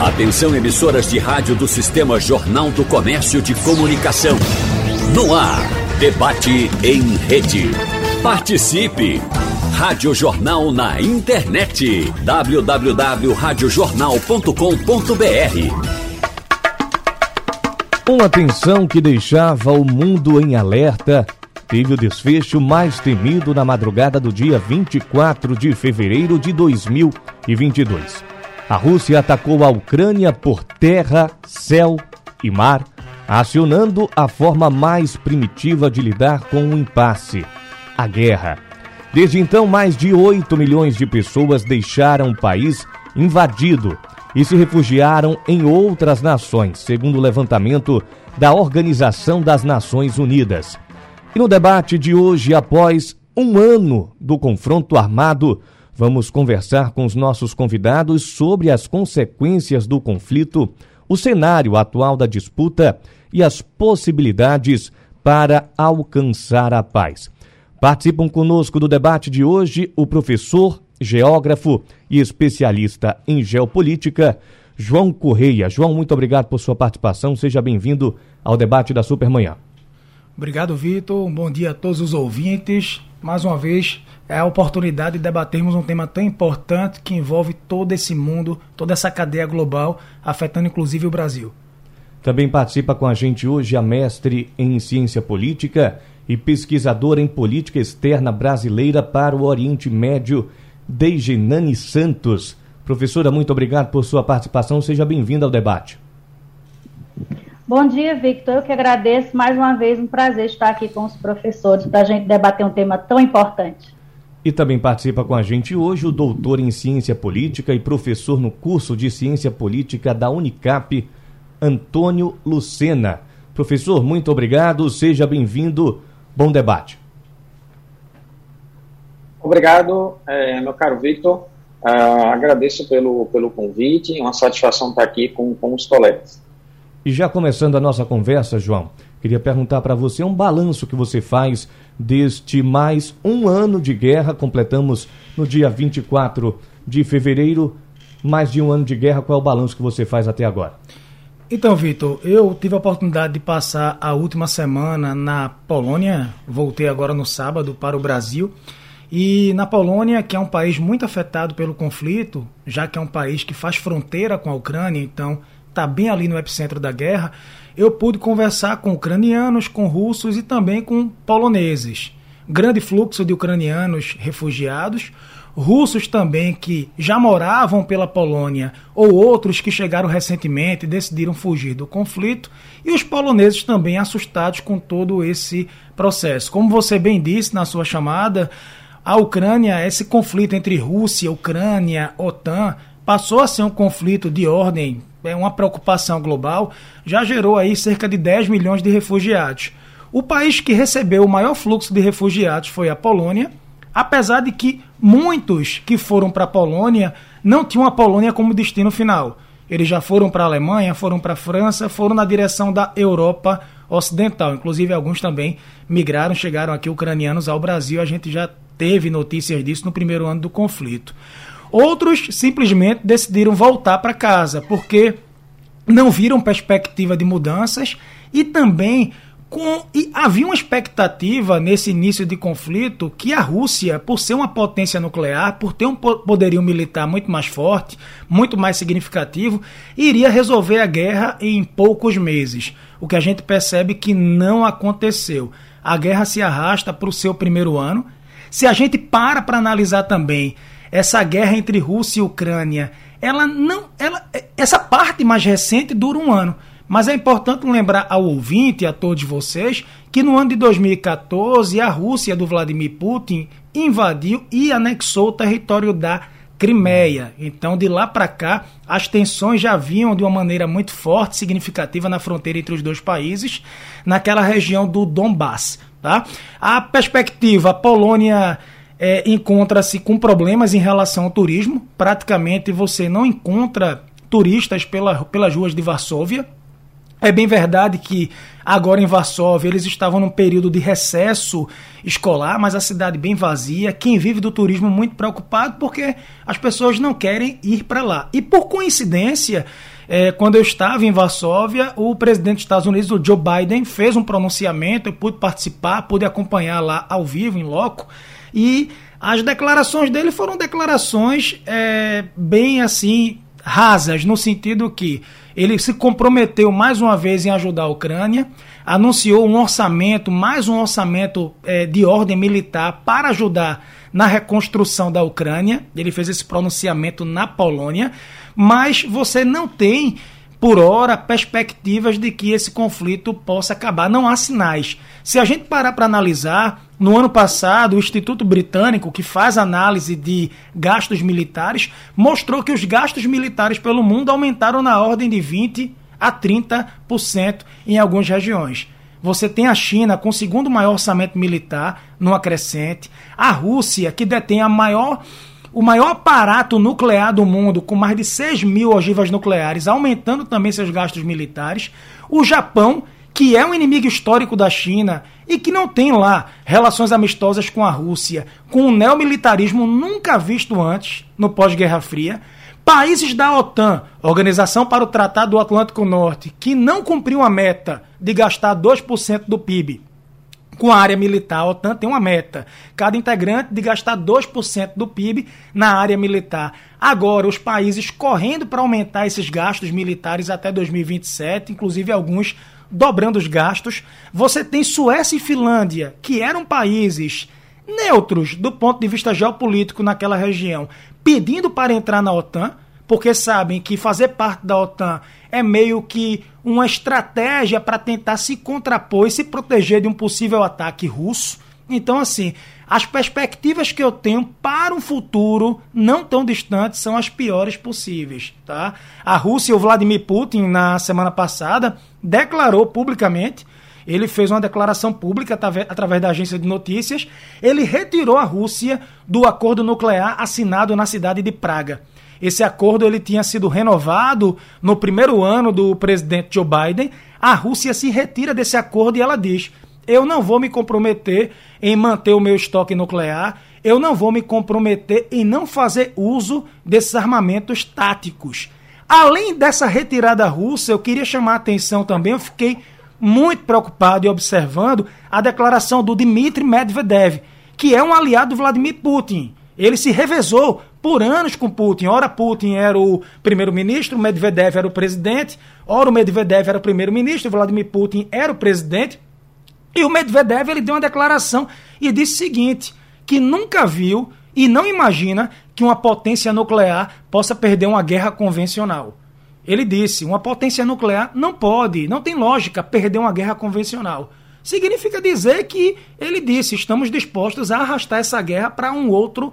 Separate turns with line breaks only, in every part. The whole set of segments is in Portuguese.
Atenção emissoras de rádio do Sistema Jornal do Comércio de Comunicação. No ar, debate em rede. Participe! Rádio Jornal na internet. www.radiojornal.com.br
Uma tensão que deixava o mundo em alerta teve o desfecho mais temido na madrugada do dia 24 de fevereiro de 2022. A Rússia atacou a Ucrânia por terra, céu e mar, acionando a forma mais primitiva de lidar com o impasse, a guerra. Desde então, mais de 8 milhões de pessoas deixaram o país invadido e se refugiaram em outras nações, segundo o levantamento da Organização das Nações Unidas. E no debate de hoje, após um ano do confronto armado, Vamos conversar com os nossos convidados sobre as consequências do conflito, o cenário atual da disputa e as possibilidades para alcançar a paz. Participam conosco do debate de hoje o professor, geógrafo e especialista em geopolítica, João Correia. João, muito obrigado por sua participação. Seja bem-vindo ao debate da Supermanhã.
Obrigado, Vitor. Um bom dia a todos os ouvintes. Mais uma vez, é a oportunidade de debatermos um tema tão importante que envolve todo esse mundo, toda essa cadeia global, afetando inclusive o Brasil.
Também participa com a gente hoje a mestre em ciência política e pesquisadora em política externa brasileira para o Oriente Médio, Deigenani Santos. Professora, muito obrigado por sua participação. Seja bem-vinda ao debate.
Bom dia, Victor. Eu que agradeço mais uma vez. Um prazer estar aqui com os professores para a gente debater um tema tão importante.
E também participa com a gente hoje o doutor em Ciência Política e professor no curso de Ciência Política da Unicap, Antônio Lucena. Professor, muito obrigado. Seja bem-vindo. Bom debate.
Obrigado, é, meu caro Victor. Uh, agradeço pelo, pelo convite. Uma satisfação estar aqui com, com os colegas.
E já começando a nossa conversa, João, queria perguntar para você um balanço que você faz deste mais um ano de guerra. Completamos no dia 24 de fevereiro, mais de um ano de guerra. Qual é o balanço que você faz até agora?
Então, Vitor, eu tive a oportunidade de passar a última semana na Polônia, voltei agora no sábado para o Brasil. E na Polônia, que é um país muito afetado pelo conflito, já que é um país que faz fronteira com a Ucrânia, então está bem ali no epicentro da guerra, eu pude conversar com ucranianos, com russos e também com poloneses. Grande fluxo de ucranianos refugiados, russos também que já moravam pela Polônia ou outros que chegaram recentemente e decidiram fugir do conflito, e os poloneses também assustados com todo esse processo. Como você bem disse na sua chamada, a Ucrânia, esse conflito entre Rússia, Ucrânia, OTAN, passou a ser um conflito de ordem é uma preocupação global, já gerou aí cerca de 10 milhões de refugiados. O país que recebeu o maior fluxo de refugiados foi a Polônia, apesar de que muitos que foram para a Polônia não tinham a Polônia como destino final. Eles já foram para a Alemanha, foram para a França, foram na direção da Europa Ocidental. Inclusive, alguns também migraram, chegaram aqui ucranianos ao Brasil. A gente já teve notícias disso no primeiro ano do conflito. Outros simplesmente decidiram voltar para casa porque não viram perspectiva de mudanças e também com, e havia uma expectativa nesse início de conflito que a Rússia, por ser uma potência nuclear, por ter um poderio militar muito mais forte, muito mais significativo, iria resolver a guerra em poucos meses. O que a gente percebe que não aconteceu. A guerra se arrasta para o seu primeiro ano. Se a gente para para analisar também essa guerra entre Rússia e Ucrânia, ela não, ela, essa parte mais recente dura um ano. Mas é importante lembrar ao ouvinte e a todos vocês que no ano de 2014 a Rússia do Vladimir Putin invadiu e anexou o território da Crimeia. Então, de lá para cá, as tensões já vinham de uma maneira muito forte, significativa na fronteira entre os dois países, naquela região do Donbass. Tá? A perspectiva, a Polônia é, encontra-se com problemas em relação ao turismo. Praticamente você não encontra turistas pela, pelas ruas de Varsóvia. É bem verdade que agora em Varsóvia eles estavam num período de recesso escolar, mas a cidade bem vazia, quem vive do turismo muito preocupado porque as pessoas não querem ir para lá. E por coincidência, é, quando eu estava em Varsóvia, o presidente dos Estados Unidos, o Joe Biden, fez um pronunciamento, eu pude participar, pude acompanhar lá ao vivo, em loco, e as declarações dele foram declarações é, bem assim rasas, no sentido que ele se comprometeu mais uma vez em ajudar a Ucrânia, anunciou um orçamento, mais um orçamento é, de ordem militar para ajudar na reconstrução da Ucrânia. Ele fez esse pronunciamento na Polônia, mas você não tem por hora, perspectivas de que esse conflito possa acabar. Não há sinais. Se a gente parar para analisar, no ano passado, o Instituto Britânico, que faz análise de gastos militares, mostrou que os gastos militares pelo mundo aumentaram na ordem de 20 a 30% em algumas regiões. Você tem a China com o segundo maior orçamento militar, numa crescente, a Rússia, que detém a maior o maior aparato nuclear do mundo, com mais de 6 mil ogivas nucleares, aumentando também seus gastos militares. O Japão, que é um inimigo histórico da China e que não tem lá relações amistosas com a Rússia, com um neomilitarismo nunca visto antes no pós-Guerra Fria. Países da OTAN, Organização para o Tratado do Atlântico Norte, que não cumpriu a meta de gastar 2% do PIB com a área militar. A OTAN tem uma meta, cada integrante de gastar 2% do PIB na área militar. Agora, os países correndo para aumentar esses gastos militares até 2027, inclusive alguns dobrando os gastos. Você tem Suécia e Finlândia, que eram países neutros do ponto de vista geopolítico naquela região, pedindo para entrar na OTAN, porque sabem que fazer parte da OTAN é meio que uma estratégia para tentar se contrapor e se proteger de um possível ataque russo. Então, assim, as perspectivas que eu tenho para um futuro não tão distante são as piores possíveis. Tá? A Rússia, o Vladimir Putin, na semana passada, declarou publicamente ele fez uma declaração pública através da agência de notícias. Ele retirou a Rússia do acordo nuclear assinado na cidade de Praga. Esse acordo ele tinha sido renovado no primeiro ano do presidente Joe Biden. A Rússia se retira desse acordo e ela diz: eu não vou me comprometer em manter o meu estoque nuclear, eu não vou me comprometer em não fazer uso desses armamentos táticos. Além dessa retirada russa, eu queria chamar a atenção também, eu fiquei muito preocupado e observando a declaração do Dmitry Medvedev, que é um aliado do Vladimir Putin. Ele se revezou por anos com Putin. Ora, Putin era o primeiro-ministro, Medvedev era o presidente. Ora, o Medvedev era o primeiro-ministro, Vladimir Putin era o presidente. E o Medvedev ele deu uma declaração e disse o seguinte: que nunca viu e não imagina que uma potência nuclear possa perder uma guerra convencional. Ele disse: uma potência nuclear não pode, não tem lógica perder uma guerra convencional. Significa dizer que ele disse: estamos dispostos a arrastar essa guerra para um outro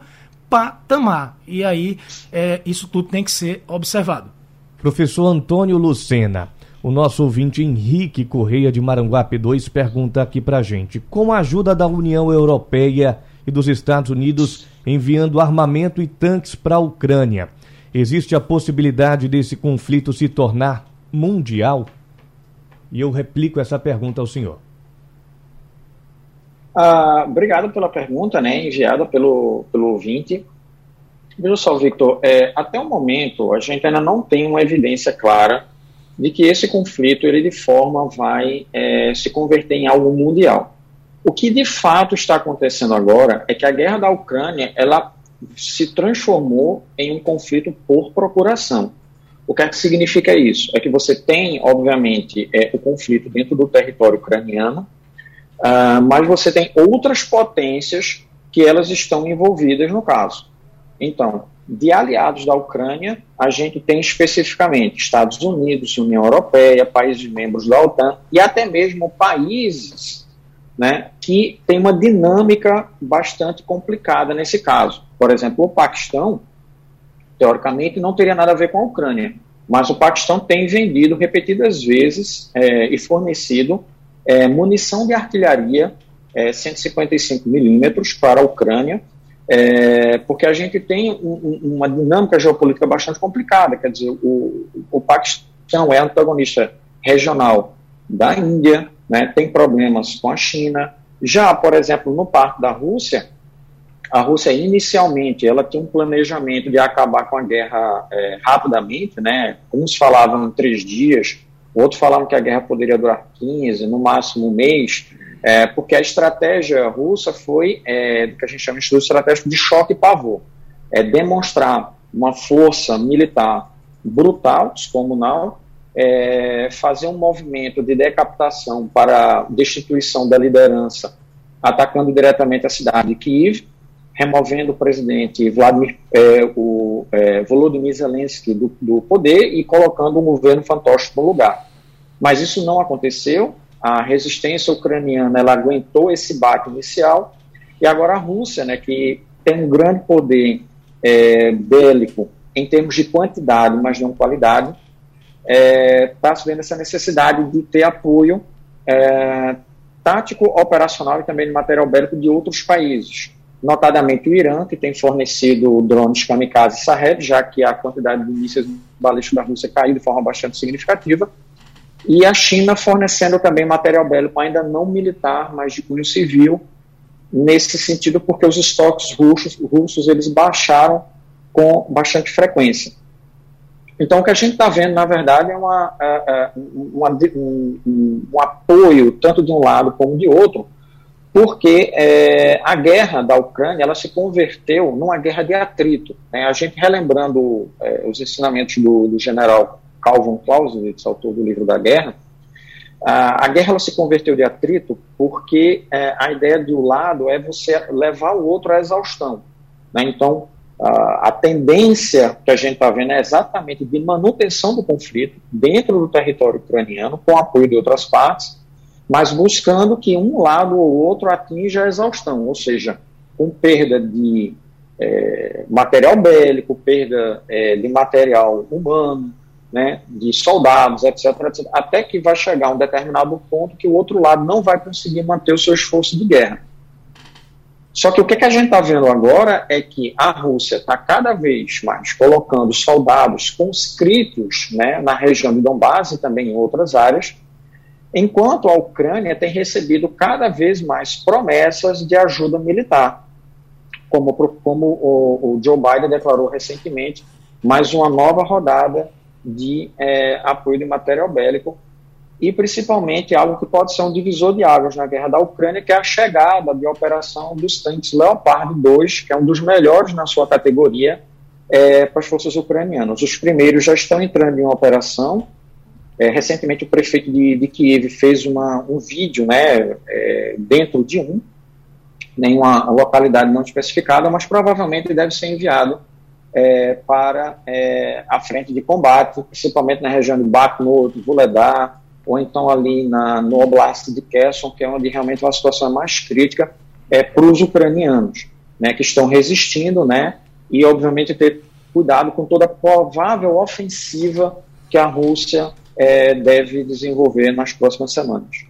patamar. E aí, é, isso tudo tem que ser observado.
Professor Antônio Lucena, o nosso ouvinte Henrique Correia de Maranguape 2 pergunta aqui pra gente: com a ajuda da União Europeia e dos Estados Unidos enviando armamento e tanques para a Ucrânia, existe a possibilidade desse conflito se tornar mundial? E eu replico essa pergunta ao senhor.
Ah, obrigado pela pergunta, né, enviada pelo, pelo ouvinte. Veja só, Victor, é, até o momento a gente ainda não tem uma evidência clara de que esse conflito, ele de forma vai é, se converter em algo mundial. O que de fato está acontecendo agora é que a guerra da Ucrânia, ela se transformou em um conflito por procuração. O que é que significa isso? É que você tem, obviamente, é, o conflito dentro do território ucraniano, Uh, mas você tem outras potências que elas estão envolvidas no caso. Então, de aliados da Ucrânia, a gente tem especificamente Estados Unidos, União Europeia, países membros da OTAN e até mesmo países né, que têm uma dinâmica bastante complicada nesse caso. Por exemplo, o Paquistão, teoricamente, não teria nada a ver com a Ucrânia, mas o Paquistão tem vendido repetidas vezes é, e fornecido é, munição de artilharia é, 155 milímetros para a Ucrânia, é, porque a gente tem um, uma dinâmica geopolítica bastante complicada. Quer dizer, o, o Paquistão é antagonista regional da Índia, né, tem problemas com a China. Já, por exemplo, no parte da Rússia, a Rússia inicialmente ela tinha um planejamento de acabar com a guerra é, rapidamente, né? Uns falavam em três dias, outros falavam que a guerra poderia durar 15, no máximo um mês, é, porque a estratégia russa foi é, que a gente chama de estudo estratégico de choque e pavor, é demonstrar uma força militar brutal, descomunal, é, fazer um movimento de decapitação para destituição da liderança, atacando diretamente a cidade de Kiev, removendo o presidente Vladimir, é, o, é, Volodymyr Zelensky do, do, poder e colocando um governo fantoche no lugar. Mas isso não aconteceu, a resistência ucraniana ela aguentou esse bate inicial, e agora a Rússia, né, que tem um grande poder é, bélico em termos de quantidade, mas não qualidade, está é, tá vendo essa necessidade de ter apoio é, tático, operacional e também de material bélico de outros países. Notadamente o Irã, que tem fornecido drones kamikaze Sarred, já que a quantidade de mísseis balísticos da Rússia caiu de forma bastante significativa, e a China fornecendo também material bélico ainda não militar, mas de cunho civil, nesse sentido porque os estoques russos, russos eles baixaram com bastante frequência. Então, o que a gente está vendo, na verdade, é uma, é, é, uma, um, um, apoio, tanto de um lado como de outro, porque é, a guerra da Ucrânia ela se converteu numa guerra de atrito. Né? A gente relembrando é, os ensinamentos do, do, general Calvin Clausewitz, autor do livro da guerra, a, guerra ela se converteu de atrito porque é, a ideia de um lado é você levar o outro à exaustão. Né? Então, a, a tendência que a gente está vendo é exatamente de manutenção do conflito dentro do território ucraniano, com apoio de outras partes, mas buscando que um lado ou outro atinja a exaustão, ou seja, com perda de é, material bélico, perda é, de material humano, né, de soldados, etc, etc, até que vai chegar um determinado ponto que o outro lado não vai conseguir manter o seu esforço de guerra. Só que o que, que a gente está vendo agora é que a Rússia está cada vez mais colocando soldados conscritos né, na região de Donbass e também em outras áreas, enquanto a Ucrânia tem recebido cada vez mais promessas de ajuda militar, como, como o, o Joe Biden declarou recentemente, mais uma nova rodada de é, apoio de material bélico e principalmente algo que pode ser um divisor de águas na guerra da Ucrânia, que é a chegada de operação dos tanques Leopard 2, que é um dos melhores na sua categoria é, para as forças ucranianas. Os primeiros já estão entrando em operação, é, recentemente, o prefeito de, de Kiev fez uma, um vídeo né, é, dentro de um, nenhuma localidade não especificada, mas provavelmente deve ser enviado é, para é, a frente de combate, principalmente na região de Bakhmut, Vuledar, ou então ali na, no Oblast de Kherson, que é onde realmente a situação é mais crítica é, para os ucranianos, né, que estão resistindo, né, e obviamente ter cuidado com toda a provável ofensiva que a Rússia é, deve desenvolver nas próximas semanas.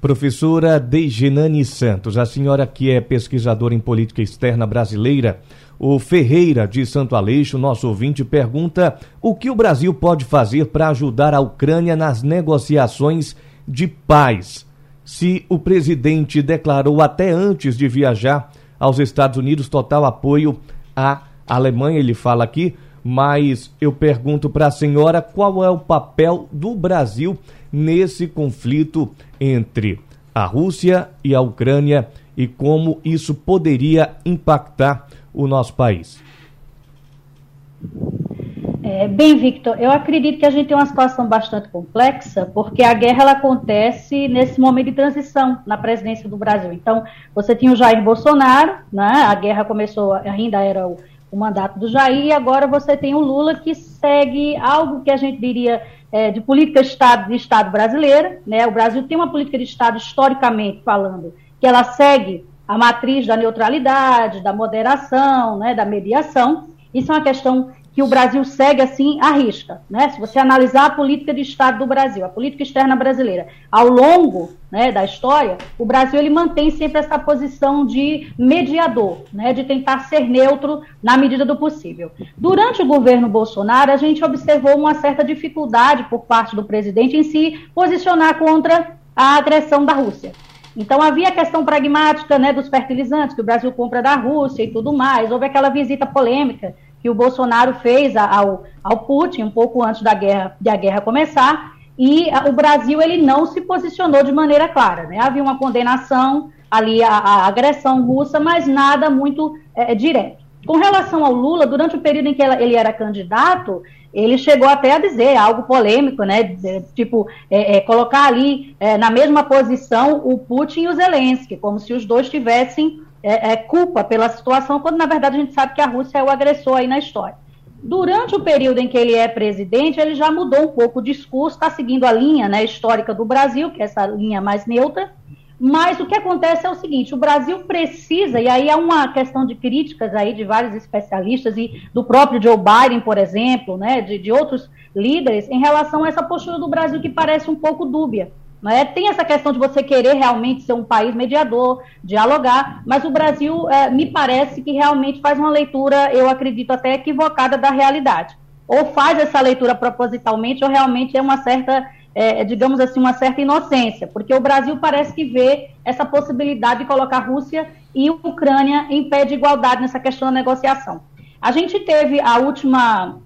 Professora Deigenani Santos, a senhora que é pesquisadora em política externa brasileira, o Ferreira de Santo Aleixo, nosso ouvinte, pergunta o que o Brasil pode fazer para ajudar a Ucrânia nas negociações de paz. Se o presidente declarou até antes de viajar aos Estados Unidos total apoio à Alemanha, ele fala aqui, mas eu pergunto para a senhora qual é o papel do Brasil nesse conflito entre a Rússia e a Ucrânia e como isso poderia impactar o nosso país.
É, bem, Victor, eu acredito que a gente tem uma situação bastante complexa, porque a guerra ela acontece nesse momento de transição na presidência do Brasil. Então, você tinha o Jair Bolsonaro, né, a guerra começou, ainda era o o mandato do Jair, e agora você tem o Lula que segue algo que a gente diria é, de política de Estado, de Estado brasileira. Né? O Brasil tem uma política de Estado, historicamente falando, que ela segue a matriz da neutralidade, da moderação, né, da mediação. Isso é uma questão que o Brasil segue assim à risca. Né? Se você analisar a política de Estado do Brasil, a política externa brasileira, ao longo né, da história, o Brasil ele mantém sempre essa posição de mediador, né, de tentar ser neutro na medida do possível. Durante o governo Bolsonaro, a gente observou uma certa dificuldade por parte do presidente em se posicionar contra a agressão da Rússia. Então havia a questão pragmática né, dos fertilizantes que o Brasil compra da Rússia e tudo mais. Houve aquela visita polêmica que o Bolsonaro fez ao, ao Putin um pouco antes da guerra, da guerra começar, e o Brasil ele não se posicionou de maneira clara. Né? Havia uma condenação ali à, à agressão russa, mas nada muito é, direto. Com relação ao Lula, durante o período em que ele era candidato, ele chegou até a dizer algo polêmico, né? De, tipo, é, é, colocar ali é, na mesma posição o Putin e o Zelensky, como se os dois tivessem é, é, culpa pela situação, quando na verdade a gente sabe que a Rússia é o agressor aí na história. Durante o período em que ele é presidente, ele já mudou um pouco o discurso, está seguindo a linha né, histórica do Brasil, que é essa linha mais neutra, mas o que acontece é o seguinte: o Brasil precisa, e aí há uma questão de críticas aí de vários especialistas e do próprio Joe Biden, por exemplo, né, de, de outros líderes, em relação a essa postura do Brasil que parece um pouco dúbia. É? Tem essa questão de você querer realmente ser um país mediador, dialogar, mas o Brasil é, me parece que realmente faz uma leitura, eu acredito até equivocada da realidade. Ou faz essa leitura propositalmente, ou realmente é uma certa, é, digamos assim, uma certa inocência, porque o Brasil parece que vê essa possibilidade de colocar Rússia e Ucrânia em pé de igualdade nessa questão da negociação. A gente teve a última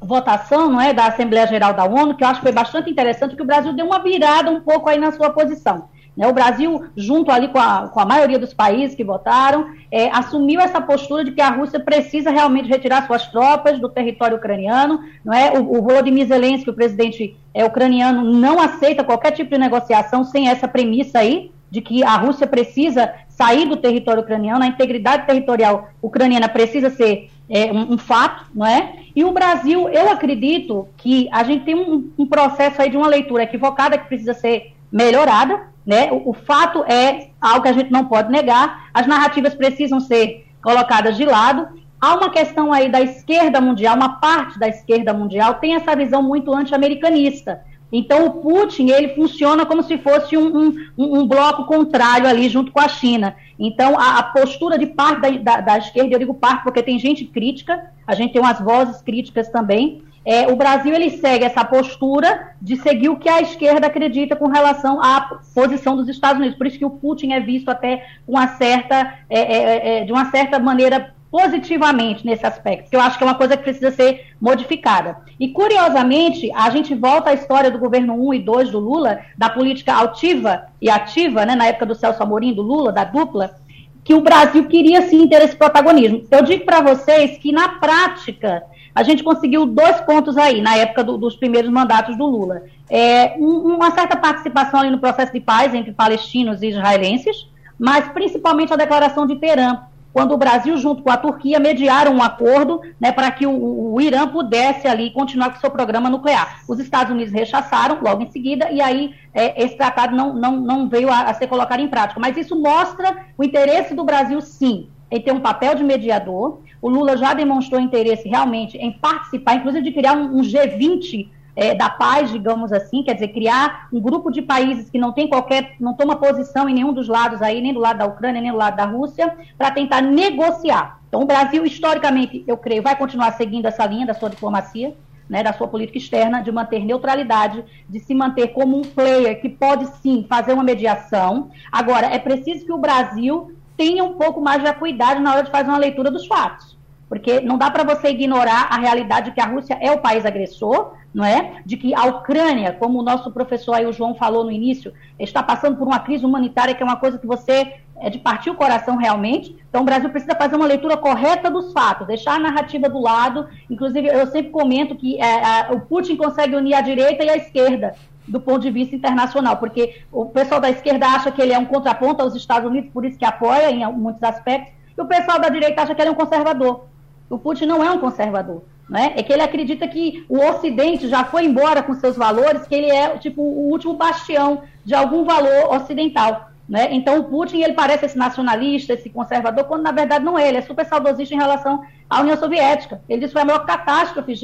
votação não é, da Assembleia Geral da ONU, que eu acho que foi bastante interessante, que o Brasil deu uma virada um pouco aí na sua posição. Né? O Brasil, junto ali com a, com a maioria dos países que votaram, é, assumiu essa postura de que a Rússia precisa realmente retirar suas tropas do território ucraniano. Não é? O, o Volodymyr Zelensky, o presidente é, ucraniano, não aceita qualquer tipo de negociação sem essa premissa aí, de que a Rússia precisa sair do território ucraniano, a integridade territorial ucraniana precisa ser é, um, fato, não é? E o Brasil, eu acredito que a gente tem um, um, processo aí de uma leitura equivocada que precisa ser melhorada, né? O, o, fato é algo que a gente não pode negar, as narrativas precisam ser colocadas de lado. Há uma questão aí da esquerda mundial, uma parte da esquerda mundial tem essa visão muito anti-americanista. Então, o Putin, ele funciona como se fosse um, um, um bloco contrário ali, junto com a China. Então, a, a postura de parte da, da, da, esquerda, eu digo parte porque tem gente crítica, a gente tem umas vozes críticas também. É, o Brasil ele segue essa postura de seguir o que a esquerda acredita com relação à posição dos Estados Unidos. Por isso que o Putin é visto até uma certa, é, é, é de uma certa maneira positivamente nesse aspecto, que eu acho que é uma coisa que precisa ser modificada. E, curiosamente, a gente volta à história do governo 1 e 2 do Lula, da política altiva e ativa, né, na época do Celso Amorim, do Lula, da dupla, que o Brasil queria sim ter esse protagonismo. Eu digo para vocês que, na prática, a gente conseguiu dois pontos aí, na época do, dos primeiros mandatos do Lula. É, um, uma certa participação ali no processo de paz entre palestinos e israelenses, mas principalmente a declaração de Teherã, quando o Brasil, junto com a Turquia, mediaram um acordo né, para que o, o, Irã pudesse ali continuar com seu programa nuclear. Os Estados Unidos rechaçaram logo em seguida, e aí é, esse tratado não, não, não veio a, a ser colocado em prática. Mas isso mostra o interesse do Brasil, sim, em ter um papel de mediador. O Lula já demonstrou interesse realmente em participar, inclusive de criar um, um G20 é, da paz, digamos assim, quer dizer, criar um grupo de países que não tem qualquer, não toma posição em nenhum dos lados aí, nem do lado da Ucrânia, nem do lado da Rússia, para tentar negociar. Então, o Brasil, historicamente, eu creio, vai continuar seguindo essa linha da sua diplomacia, né, da sua política externa, de manter neutralidade, de se manter como um player que pode sim fazer uma mediação. Agora, é preciso que o Brasil tenha um pouco mais de acuidade na hora de fazer uma leitura dos fatos. Porque não dá para você ignorar a realidade de que a Rússia é o país agressor, não é? De que a Ucrânia, como o nosso professor aí, o João falou no início, está passando por uma crise humanitária que é uma coisa que você é de partir o coração realmente. Então, o Brasil precisa fazer uma leitura correta dos fatos, deixar a narrativa do lado. Inclusive, eu sempre comento que é, o Putin consegue unir a direita e a esquerda do ponto de vista internacional, porque o pessoal da esquerda acha que ele é um contraponto aos Estados Unidos, por isso que apoia em muitos aspectos, e o pessoal da direita acha que ele é um conservador. O Putin não é um conservador. Né? É que ele acredita que o Ocidente já foi embora com seus valores, que ele é tipo o último bastião de algum valor ocidental. Né? Então o Putin ele parece esse nacionalista, esse conservador, quando na verdade não é, ele é super saudosista em relação a União Soviética. Ele disse que foi a maior catástrofe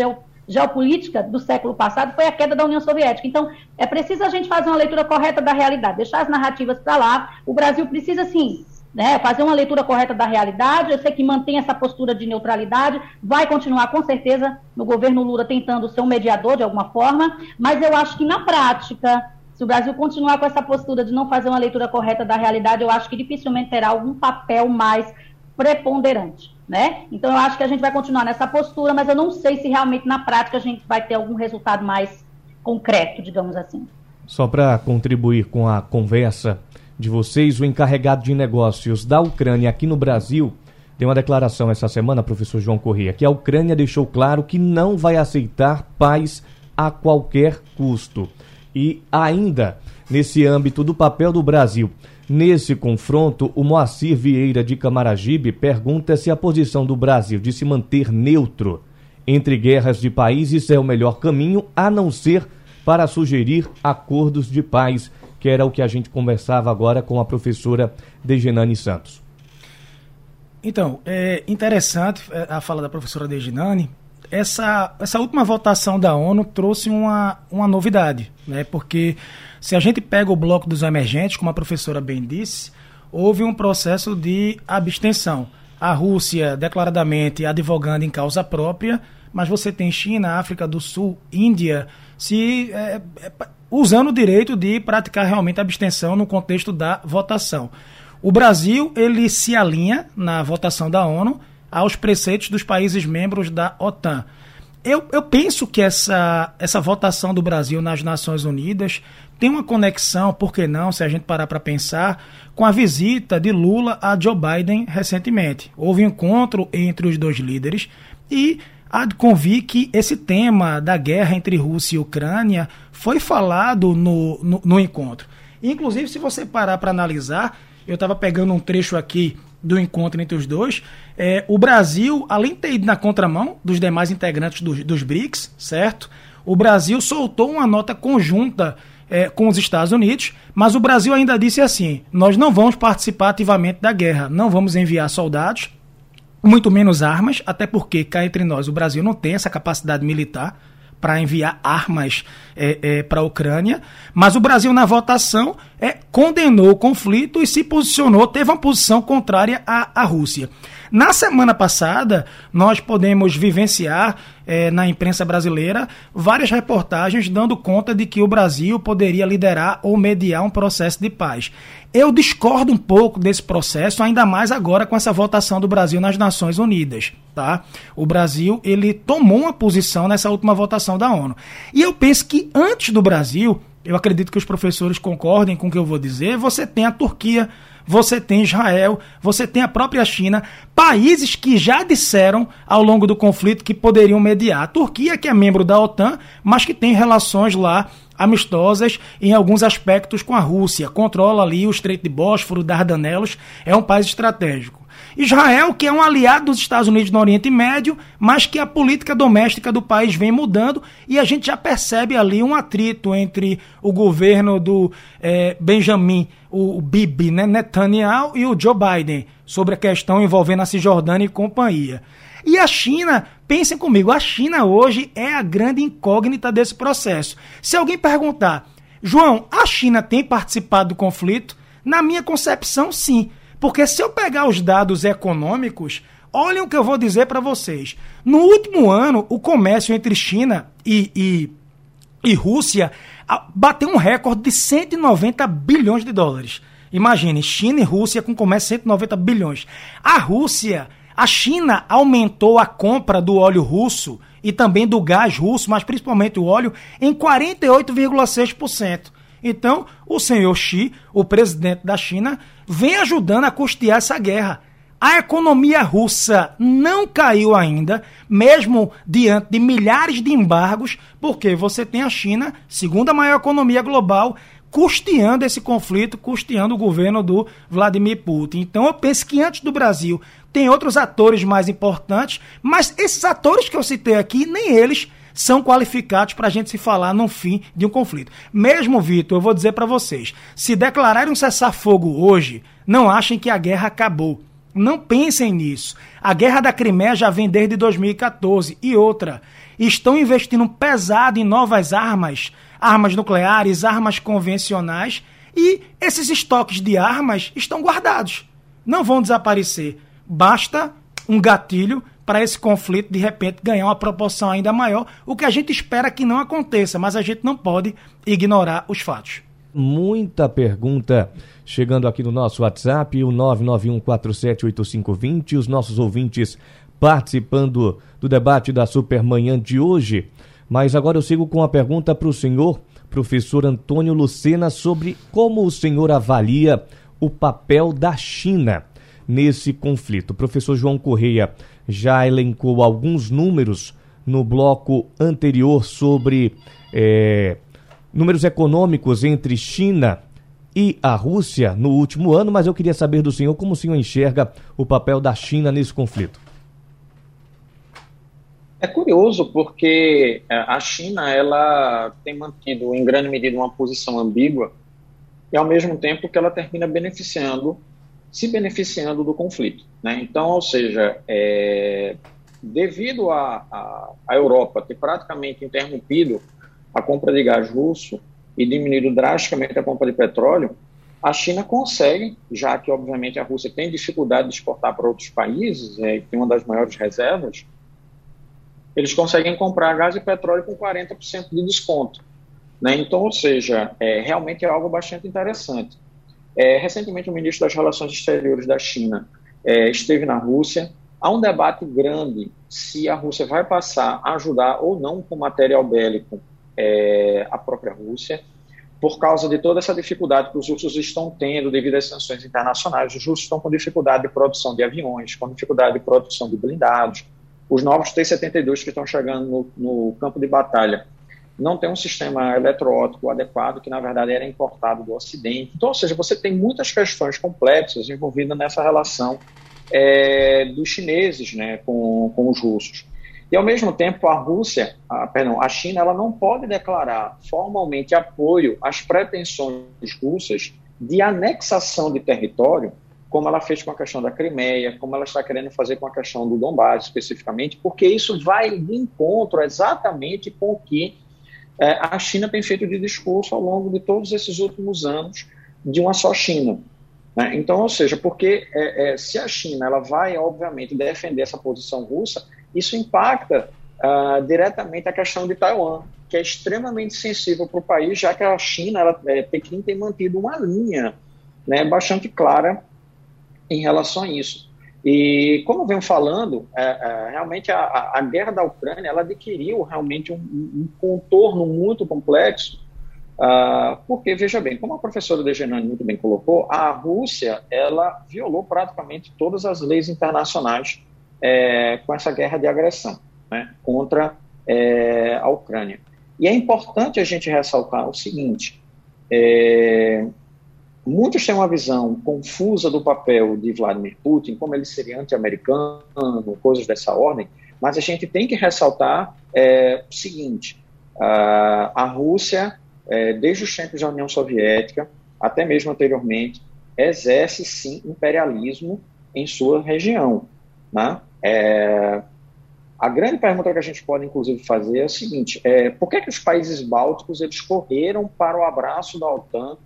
geopolítica do século passado foi a queda da União Soviética. Então, é preciso a gente fazer uma leitura correta da realidade, deixar as narrativas para lá. O Brasil precisa, sim, né, fazer uma leitura correta da realidade. Eu sei que mantém essa postura de neutralidade, vai continuar com certeza no governo Lula tentando ser um mediador de alguma forma, mas eu acho que na prática, se o Brasil continuar com essa postura de não fazer uma leitura correta da realidade, eu acho que dificilmente terá algum papel mais preponderante. Né? Então eu acho que a gente vai continuar nessa postura, mas eu não sei se realmente na prática a gente vai ter algum resultado mais concreto, digamos assim.
Só para contribuir com a conversa, de vocês, o encarregado de negócios da Ucrânia aqui no Brasil tem uma declaração essa semana, professor João Corrêa, que a Ucrânia deixou claro que não vai aceitar paz a qualquer custo. E ainda, nesse âmbito do papel do Brasil, nesse confronto, o Moacir Vieira de Camaragibe pergunta se a posição do Brasil de se manter neutro entre guerras de países é o melhor caminho, a não ser para sugerir acordos de paz que era o que a gente conversava agora com a professora Degenane Santos.
Então, é interessante é, a fala da professora Deginani. Essa, essa última votação da ONU trouxe uma, uma novidade, né? porque se a gente pega o bloco dos emergentes, como a professora bem disse, houve um processo de abstenção. A Rússia declaradamente advogando em causa própria, mas você tem China, África do Sul, Índia, se é, é, usando o direito de praticar realmente abstenção no contexto da votação. O Brasil ele se alinha na votação da ONU aos preceitos dos países membros da OTAN. Eu, eu penso que essa, essa votação do Brasil nas Nações Unidas tem uma conexão, por que não, se a gente parar para pensar, com a visita de Lula a Joe Biden recentemente. Houve um encontro entre os dois líderes e há de convir que esse tema da guerra entre Rússia e Ucrânia foi falado no, no, no encontro. Inclusive, se você parar para analisar, eu estava pegando um trecho aqui do encontro entre os dois. É, o Brasil, além de ter ido na contramão dos demais integrantes dos, dos BRICS, certo? O Brasil soltou uma nota conjunta é, com os Estados Unidos, mas o Brasil ainda disse assim: nós não vamos participar ativamente da guerra, não vamos enviar soldados, muito menos armas, até porque, cá entre nós, o Brasil não tem essa capacidade militar para enviar armas é, é, para a Ucrânia, mas o Brasil, na votação, é, condenou o conflito e se posicionou, teve uma posição contrária à, à Rússia. Na semana passada, nós podemos vivenciar é, na imprensa brasileira várias reportagens dando conta de que o Brasil poderia liderar ou mediar um processo de paz. Eu discordo um pouco desse processo, ainda mais agora com essa votação do Brasil nas Nações Unidas, tá? O Brasil, ele tomou uma posição nessa última votação da ONU. E eu penso que antes do Brasil, eu acredito que os professores concordem com o que eu vou dizer, você tem a Turquia, você tem Israel, você tem a própria China, países que já disseram ao longo do conflito que poderiam mediar. A Turquia, que é membro da OTAN, mas que tem relações lá amistosas em alguns aspectos com a Rússia, controla ali o Estreito de Bósforo, Dardanelos, é um país estratégico. Israel, que é um aliado dos Estados Unidos no Oriente Médio, mas que a política doméstica do país vem mudando e a gente já percebe ali um atrito entre o governo do é, Benjamin, o Bibi, né, Netanyahu, e o Joe Biden sobre a questão envolvendo a Cisjordânia e companhia. E a China, pensem comigo, a China hoje é a grande incógnita desse processo. Se alguém perguntar, João, a China tem participado do conflito? Na minha concepção, sim. Porque se eu pegar os dados econômicos, olhem o que eu vou dizer para vocês. No último ano, o comércio entre China e, e, e Rússia bateu um recorde de 190 bilhões de dólares. Imagine, China e Rússia com comércio de 190 bilhões. A Rússia a China aumentou a compra do óleo russo e também do gás russo, mas principalmente o óleo, em 48,6%. Então, o senhor Xi, o presidente da China, vem ajudando a custear essa guerra. A economia russa não caiu ainda, mesmo diante de milhares de embargos, porque você tem a China, segunda maior economia global, custeando esse conflito, custeando o governo do Vladimir Putin. Então eu penso que antes do Brasil tem outros atores mais importantes, mas esses atores que eu citei aqui, nem eles são qualificados para a gente se falar no fim de um conflito. Mesmo, Vitor, eu vou dizer para vocês: se declararem um cessar-fogo hoje, não achem que a guerra acabou. Não pensem nisso. A guerra da Crimeia já vem desde 2014. E outra, estão investindo pesado em novas armas, armas nucleares, armas convencionais, e esses estoques de armas estão guardados. Não vão desaparecer. Basta um gatilho para esse conflito de repente ganhar uma proporção ainda maior, o que a gente espera que não aconteça, mas a gente não pode ignorar os fatos.
Muita pergunta chegando aqui no nosso WhatsApp, o 991478520, os nossos ouvintes participando do debate da Supermanhã de hoje. Mas agora eu sigo com a pergunta para o senhor, professor Antônio Lucena, sobre como o senhor avalia o papel da China nesse conflito. O professor João Correia já elencou alguns números no bloco anterior sobre é, números econômicos entre China e a Rússia no último ano, mas eu queria saber do senhor como o senhor enxerga o papel da China nesse conflito.
É curioso porque é, a China ela tem mantido em grande medida uma posição ambígua e ao mesmo tempo que ela termina beneficiando se beneficiando do conflito. Né? Então, ou seja, é, devido a, Europa ter praticamente interrompido a compra de gás russo e diminuído drasticamente a compra de petróleo, a China consegue, já que obviamente a Rússia tem dificuldade de exportar para outros países, é, tem uma das maiores reservas, eles conseguem comprar gás e petróleo com 40% de desconto. Né? Então, ou seja, é, realmente é algo bastante interessante. É, recentemente, o ministro das Relações Exteriores da China é, esteve na Rússia. Há um debate grande se a Rússia vai passar a ajudar ou não com material bélico é, a própria Rússia, por causa de toda essa dificuldade que os russos estão tendo devido às sanções internacionais. Os russos estão com dificuldade de produção de aviões, com dificuldade de produção de blindados. Os novos T-72 que estão chegando no, no campo de batalha não tem um sistema eletroótico adequado, que na verdade era importado do Ocidente. Então, ou seja, você tem muitas questões complexas envolvidas nessa relação é, dos chineses né, com, com os russos. E ao mesmo tempo, a Rússia, a, perdão, a China, ela não pode declarar formalmente apoio às pretensões russas de anexação de território, como ela fez com a questão da Crimeia, como ela está querendo fazer com a questão do Donbass especificamente, porque isso vai de encontro exatamente com o que é, a China tem feito de discurso ao longo de todos esses últimos anos de uma só China. Né? Então, ou seja, porque é, é, se a China ela vai, obviamente, defender essa posição russa, isso impacta uh, diretamente a questão de Taiwan, que é extremamente sensível para o país, já que a China, ela, é, Pequim tem mantido uma linha né, bastante clara em relação a isso. E como venho falando, é, é, realmente a, a, guerra da Ucrânia ela adquiriu realmente um, um contorno muito complexo, uh, porque veja bem, como a professora Degenani muito bem colocou, a Rússia ela violou praticamente todas as leis internacionais é, com essa guerra de agressão né, contra é, a Ucrânia. E é importante a gente ressaltar o seguinte: é, Muitos têm uma visão confusa do papel de Vladimir Putin, como ele seria anti-americano, coisas dessa ordem, mas a gente tem que ressaltar é, o seguinte: a, a Rússia, é, desde os tempos da União Soviética, até mesmo anteriormente, exerce sim imperialismo em sua região. Né? É, a grande pergunta que a gente pode, inclusive, fazer é a seguinte: é, por que, que os países bálticos eles correram para o abraço da OTAN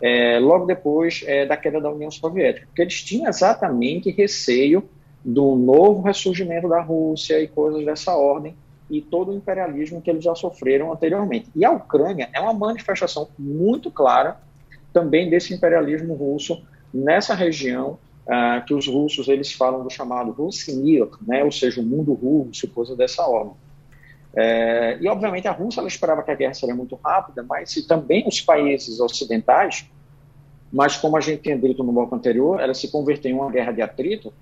é, logo depois é, da queda da União Soviética, porque eles tinham exatamente receio do novo ressurgimento da Rússia e coisas dessa ordem e todo o imperialismo que eles já sofreram anteriormente. E a Ucrânia é uma manifestação muito clara também desse imperialismo russo nessa região uh, que os russos eles falam do chamado Russimir, né, ou seja, o mundo russo, coisa dessa ordem. É, e, obviamente, a Rússia ela esperava que a guerra seria muito rápida, mas se também os países ocidentais, mas como a gente tinha dito no bloco anterior, ela se converteu em uma guerra de atrito.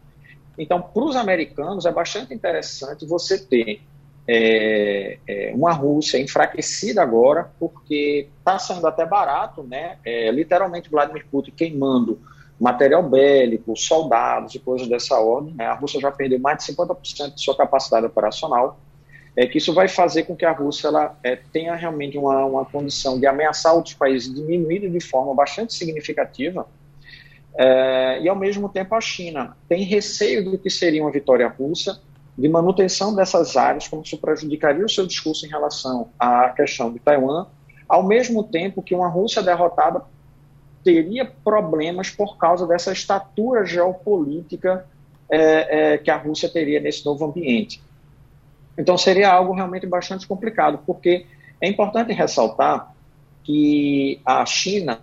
Então, para os americanos, é bastante interessante você ter é, é, uma Rússia enfraquecida agora, porque está sendo até barato, né? É, literalmente, Vladimir Putin queimando material bélico, soldados e coisas dessa ordem. Né? A Rússia já perdeu mais de 50% de sua capacidade operacional é que isso vai fazer com que a Rússia ela, é, tenha realmente uma, uma condição de ameaçar outros países diminuída de forma bastante significativa, é, e ao mesmo tempo a China tem receio do que seria uma vitória russa, de manutenção dessas áreas, como isso prejudicaria o seu discurso em relação à questão de Taiwan, ao mesmo tempo que uma Rússia derrotada teria problemas por causa dessa estatura geopolítica é, é, que a Rússia teria nesse novo ambiente. Então seria algo realmente bastante complicado, porque é importante ressaltar que a China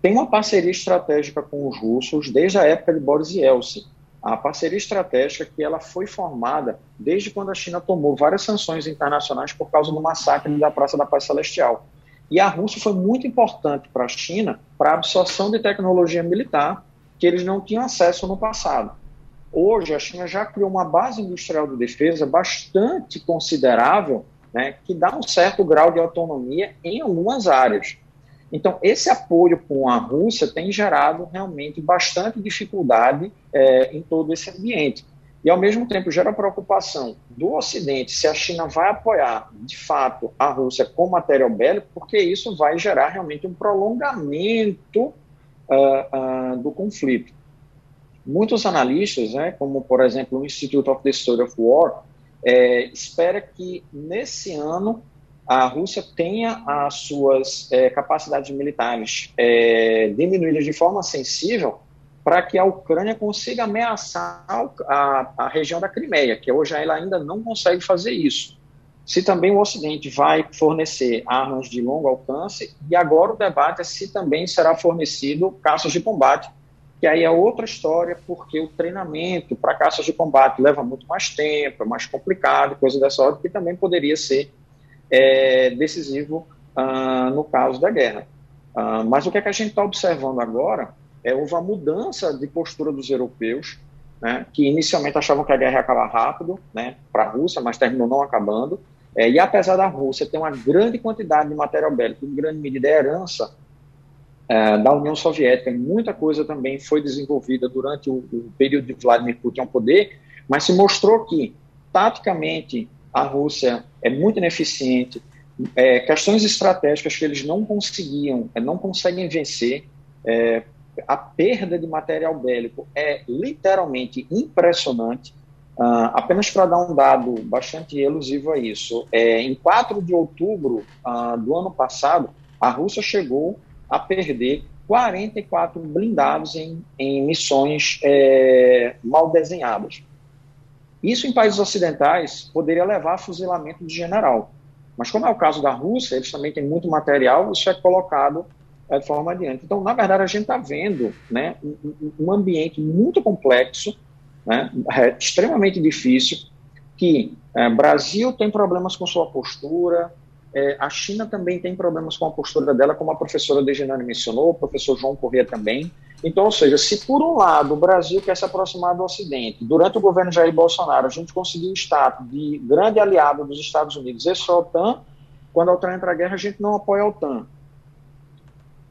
tem uma parceria estratégica com os russos desde a época de Boris Yeltsin. A parceria estratégica que ela foi formada desde quando a China tomou várias sanções internacionais por causa do massacre da Praça da Paz Celestial. E a Rússia foi muito importante para a China para a absorção de tecnologia militar que eles não tinham acesso no passado. Hoje, a China já criou uma base industrial de defesa bastante considerável, né, que dá um certo grau de autonomia em algumas áreas. Então, esse apoio com a Rússia tem gerado realmente bastante dificuldade é, em todo esse ambiente. E, ao mesmo tempo, gera preocupação do Ocidente se a China vai apoiar, de fato, a Rússia com material bélico, porque isso vai gerar realmente um prolongamento uh, uh, do conflito. Muitos analistas, né, como, por exemplo, o Institute of the Study of War, é, espera que nesse ano a Rússia tenha as suas é, capacidades militares é, diminuídas de forma sensível para que a Ucrânia consiga ameaçar a, a, região da Crimeia, que hoje ela ainda não consegue fazer isso. Se também o Ocidente vai fornecer armas de longo alcance, e agora o debate é se também será fornecido caças de combate, que aí é outra história, porque o treinamento para caças de combate leva muito mais tempo, é mais complicado, coisa dessa ordem, que também poderia ser é, decisivo ah, no caso da guerra. Ah, mas o que, é que a gente está observando agora é, uma mudança de postura dos europeus, né, que inicialmente achavam que a guerra ia acabar rápido né, para a Rússia, mas terminou não acabando. É, e apesar da Rússia ter uma grande quantidade de material bélico, em grande medida é herança é, da União Soviética, muita coisa também foi desenvolvida durante o, o período de Vladimir Putin ao poder, mas se mostrou que, taticamente, a Rússia é muito ineficiente, é, questões estratégicas que eles não conseguiam, é, não conseguem vencer, é, a perda de material bélico é literalmente impressionante. Uh, apenas para dar um dado bastante elusivo a isso, é, em 4 de outubro uh, do ano passado, a Rússia chegou a perder 44 blindados em, em missões é, mal desenhadas. Isso em países ocidentais poderia levar a fuzilamento de general. Mas como é o caso da Rússia, eles também têm muito material, isso é colocado é, de forma adiante. Então, na verdade, a gente está vendo né, um, um, ambiente muito complexo, né, é, extremamente difícil, que é, Brasil tem problemas com sua postura, é, a China também tem problemas com a postura dela, como a professora Dejanane mencionou, o professor João Corrêa também. Então, ou seja, se por um lado o Brasil quer se aproximar do Ocidente, durante o governo Jair Bolsonaro a gente conseguiu o status de grande aliado dos Estados Unidos e a OTAN, quando a OTAN entra na guerra a gente não apoia a OTAN.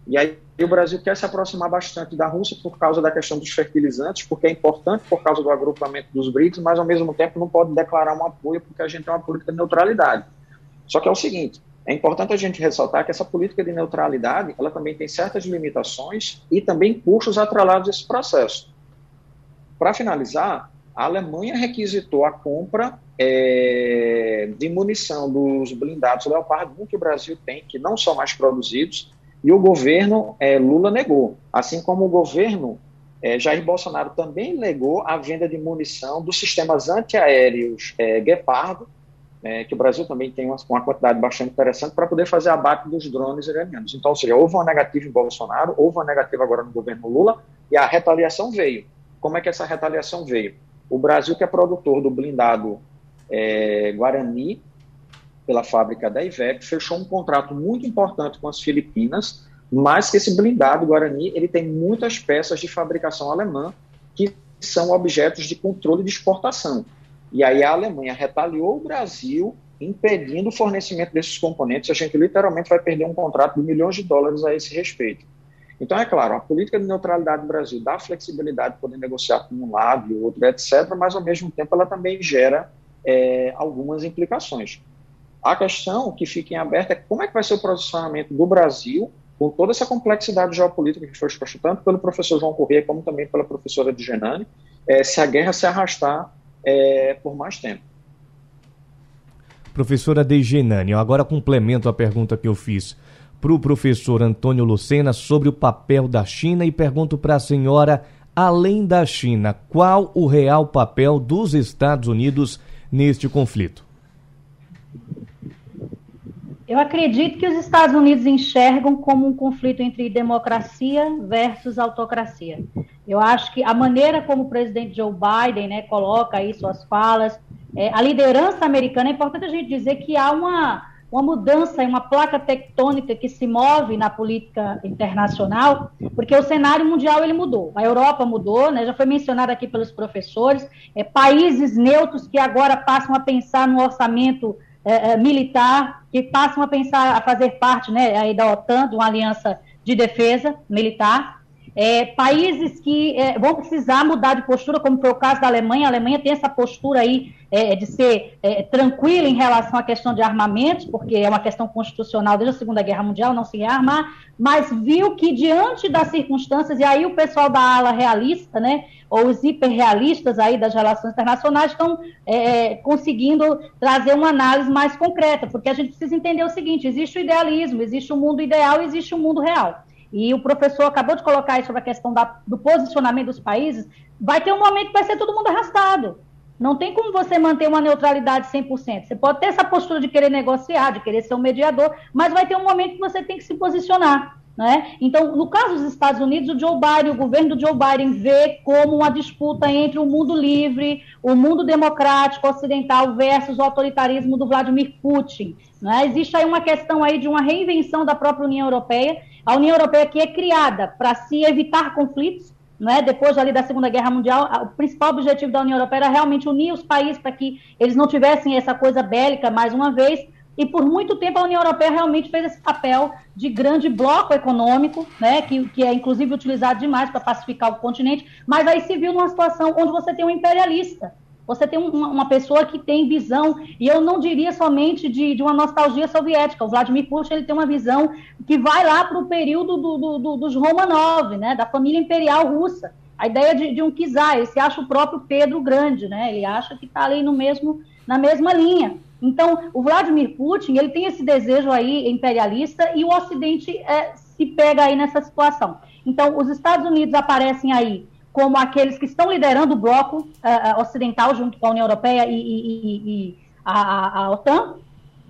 E aí o Brasil quer se aproximar bastante da Rússia por causa da questão dos fertilizantes, porque é importante por causa do agrupamento dos BRICS, mas ao mesmo tempo não pode declarar um apoio porque a gente tem uma política de neutralidade. Só que é o seguinte, é importante a gente ressaltar que essa política de neutralidade, ela também tem certas limitações e também custos atrelados a esse processo. Para finalizar, a Alemanha requisitou a compra é, de munição dos blindados Leopard 1 que o Brasil tem, que não são mais produzidos, e o governo é, Lula negou, assim como o governo é, Jair Bolsonaro também negou a venda de munição dos sistemas antiaéreos é, Guepardo, é, que o Brasil também tem uma, uma quantidade bastante interessante para poder fazer abate dos drones iranianos. Então, ou seja, houve uma negativa em Bolsonaro, houve uma negativa agora no governo Lula, e a retaliação veio. Como é que essa retaliação veio? O Brasil, que é produtor do blindado é, Guarani, pela fábrica da IVEC, fechou um contrato muito importante com as Filipinas, mas que esse blindado Guarani ele tem muitas peças de fabricação alemã que são objetos de controle de exportação. E aí a Alemanha retaliou o Brasil impedindo o fornecimento desses componentes. A gente literalmente vai perder um contrato de milhões de dólares a esse respeito. Então, é claro, a política de neutralidade do Brasil dá flexibilidade de poder negociar com um lado e outro, etc., mas ao mesmo tempo ela também gera é, algumas implicações. A questão que fica em aberto é como é que vai ser o posicionamento do Brasil com toda essa complexidade geopolítica que foi exposta tanto pelo professor João Corrêa como também pela professora de Genani, é, se a guerra se arrastar é, por mais tempo.
Professora Degenani, agora complemento a pergunta que eu fiz para o professor Antônio Lucena sobre o papel da China e pergunto para a senhora, além da China, qual o real papel dos Estados Unidos neste conflito?
Eu acredito que os Estados Unidos enxergam como um conflito entre democracia versus autocracia. Eu acho que a maneira como o presidente Joe Biden né, coloca aí suas falas, é, a liderança americana, é importante a gente dizer que há uma, uma mudança, uma placa tectônica que se move na política internacional, porque o cenário mundial ele mudou. A Europa mudou, né, já foi mencionado aqui pelos professores, é, países neutros que agora passam a pensar no orçamento é, é, militar, que passam a pensar a fazer parte né, aí da OTAN, de uma aliança de defesa militar. É, países que é, vão precisar mudar de postura, como foi o caso da Alemanha. A Alemanha tem essa postura aí é, de ser é, tranquila em relação à questão de armamentos, porque é uma questão constitucional desde a Segunda Guerra Mundial, não se rearmar, mas viu que diante das circunstâncias, e aí o pessoal da ala realista, né, ou os hiperrealistas aí das relações internacionais estão é, conseguindo trazer uma análise mais concreta, porque a gente precisa entender o seguinte, existe o idealismo, existe o mundo ideal, existe o mundo real. E o professor acabou de colocar aí sobre a questão da, do posicionamento dos países. Vai ter um momento que vai ser todo mundo arrastado. Não tem como você manter uma neutralidade 100%. Você pode ter essa postura de querer negociar, de querer ser um mediador, mas vai ter um momento que você tem que se posicionar. Né? Então, no caso dos Estados Unidos, o Joe Biden, o governo do Joe Biden vê como uma disputa entre o mundo livre, o mundo democrático ocidental versus o autoritarismo do Vladimir Putin. Né? Existe aí uma questão aí de uma reinvenção da própria União Europeia a União Europeia que é criada para se evitar conflitos, né? depois ali da Segunda Guerra Mundial, o principal objetivo da União Europeia era realmente unir os países para que eles não tivessem essa coisa bélica mais uma vez, e por muito tempo a União Europeia realmente fez esse papel de grande bloco econômico, né, que, que é inclusive utilizado demais para pacificar o continente, mas aí se viu numa situação onde você tem um imperialista, você tem uma, uma, pessoa que tem visão, e eu não diria somente de, de, uma nostalgia soviética. O Vladimir Putin ele tem uma visão que vai lá para o período do, do, do, dos Romanov, né, da família imperial russa. A ideia de, de um czar, ele se acha o próprio Pedro Grande, né? Ele acha que está ali no mesmo, na mesma linha. Então, o Vladimir Putin, ele tem esse desejo aí imperialista e o Ocidente é, se pega aí nessa situação. Então, os Estados Unidos aparecem aí como aqueles que estão liderando o bloco uh, ocidental junto com a União Europeia e, e, e a, a, OTAN.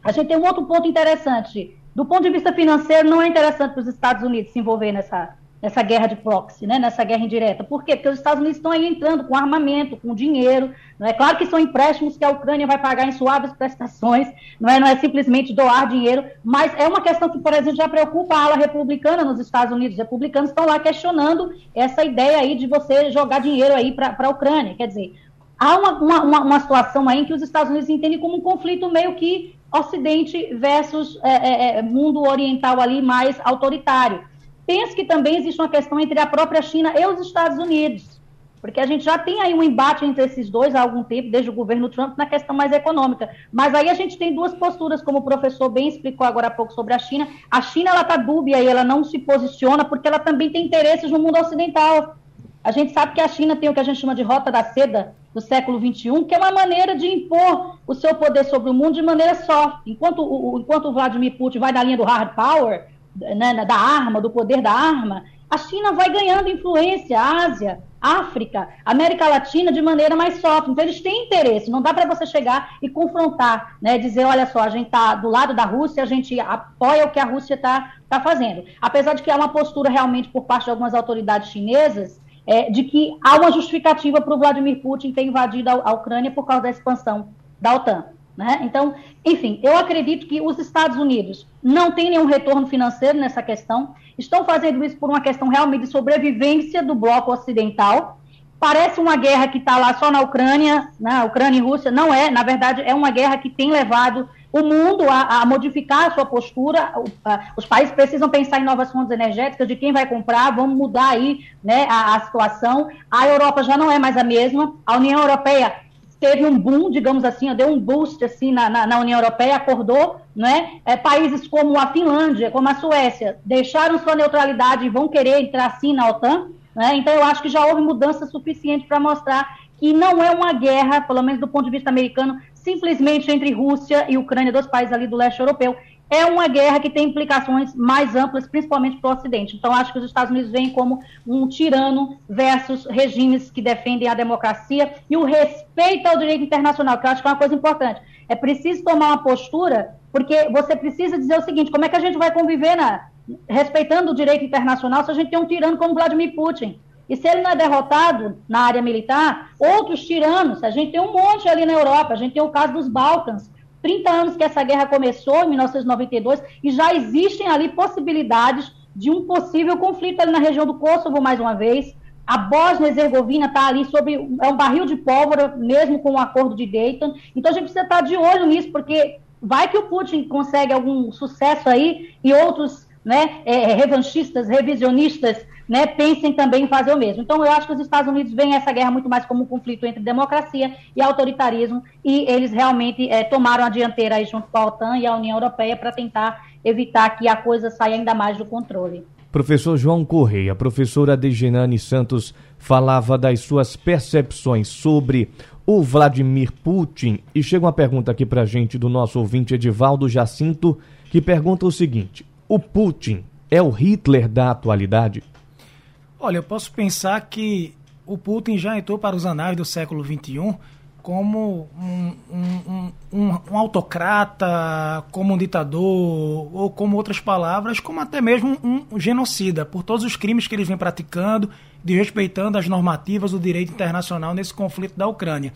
A gente tem um outro ponto interessante. Do ponto de vista financeiro, não é interessante para os Estados Unidos se envolver nessa, nessa guerra de proxy, né, nessa guerra indireta. Por quê? Porque os Estados Unidos estão aí entrando com armamento, com dinheiro. Não é claro que são empréstimos que a Ucrânia vai pagar em suaves prestações, não é, não é simplesmente doar dinheiro, mas é uma questão que, por exemplo, já preocupa a ala republicana nos Estados Unidos. Os republicanos estão lá questionando essa ideia aí de você jogar dinheiro aí para a Ucrânia. Quer dizer, há uma, uma, uma, situação aí em que os Estados Unidos entendem como um conflito meio que Ocidente versus é, é, é mundo oriental ali mais autoritário. Pense que também existe uma questão entre a própria China e os Estados Unidos, porque a gente já tem aí um embate entre esses dois há algum tempo, desde o governo Trump, na questão mais econômica. Mas aí a gente tem duas posturas, como o professor bem explicou agora há pouco sobre a China. A China ela está dúbia e ela não se posiciona porque ela também tem interesses no mundo ocidental. A gente sabe que a China tem o que a gente chama de rota da seda do século XXI, que é uma maneira de impor o seu poder sobre o mundo de maneira só. Enquanto o, enquanto o Vladimir Putin vai na linha do hard power, né, da arma, do poder da arma, a China vai ganhando influência, Ásia, África, América Latina de maneira mais soft. Então, eles têm interesse. Não dá para você chegar e confrontar, né, dizer, olha só, a gente está do lado da Rússia, a gente apoia o que a Rússia está tá fazendo. Apesar de que há uma postura realmente por parte de algumas autoridades chinesas é, de que há uma justificativa para o Vladimir Putin ter invadido a, a Ucrânia por causa da expansão da OTAN. Né? Então, enfim, eu acredito que os Estados Unidos não têm nenhum retorno financeiro nessa questão, estão fazendo isso por uma questão realmente de sobrevivência do bloco ocidental. Parece uma guerra que está lá só na Ucrânia, na né? Ucrânia e Rússia, não é, na verdade, é uma guerra que tem levado o mundo a, a modificar a sua postura. os países precisam pensar em novas fontes energéticas, de quem vai comprar, vamos mudar aí né, a, a situação. A Europa já não é mais a mesma, a União Europeia teve um boom, digamos assim, deu um boost assim na, na, na União Europeia, acordou, né? É, países como a Finlândia, como a Suécia, deixaram sua neutralidade e vão querer entrar sim na OTAN, né? Então eu acho que já houve mudança suficiente para mostrar que não é uma guerra, pelo menos do ponto de vista americano, simplesmente entre Rússia e Ucrânia, dois países ali do leste europeu. É uma guerra que tem implicações mais amplas, principalmente para o Ocidente. Então, acho que os Estados Unidos veem como um tirano versus regimes que defendem a democracia e o respeito ao direito internacional, que eu acho que é uma coisa importante. É preciso tomar uma postura, porque você precisa dizer o seguinte: como é que a gente vai conviver na, respeitando o direito internacional se a gente tem um tirano como Vladimir Putin? E se ele não é derrotado na área militar, outros tiranos, a gente tem um monte ali na Europa, a gente tem o caso dos Balcãs, 30 anos que essa guerra começou, em 1992, e já existem ali possibilidades de um possível conflito ali na região do Kosovo, mais uma vez. A Bósnia-Herzegovina está ali sobre é um barril de pólvora, mesmo com o acordo de Dayton. Então a gente precisa estar tá de olho nisso, porque vai que o Putin consegue algum sucesso aí e outros né, é, revanchistas, revisionistas né, pensem também em fazer o mesmo. Então, eu acho que os Estados Unidos veem essa guerra muito mais como um conflito entre democracia e autoritarismo, e eles realmente é, tomaram a dianteira aí junto com a OTAN e a União Europeia para tentar evitar que a coisa saia ainda mais do controle.
Professor João Correia, professora Degenane Santos falava das suas percepções sobre o Vladimir Putin e chega uma pergunta aqui para a gente do nosso ouvinte Edivaldo Jacinto, que pergunta o seguinte: o Putin é o Hitler da atualidade?
Olha, eu posso pensar que o Putin já entrou para os anais do século XXI como um, um, um, um, autocrata, como um ditador, ou como outras palavras, como até mesmo um genocida, por todos os crimes que ele vem praticando, de respeitando as normativas do direito internacional nesse conflito da Ucrânia.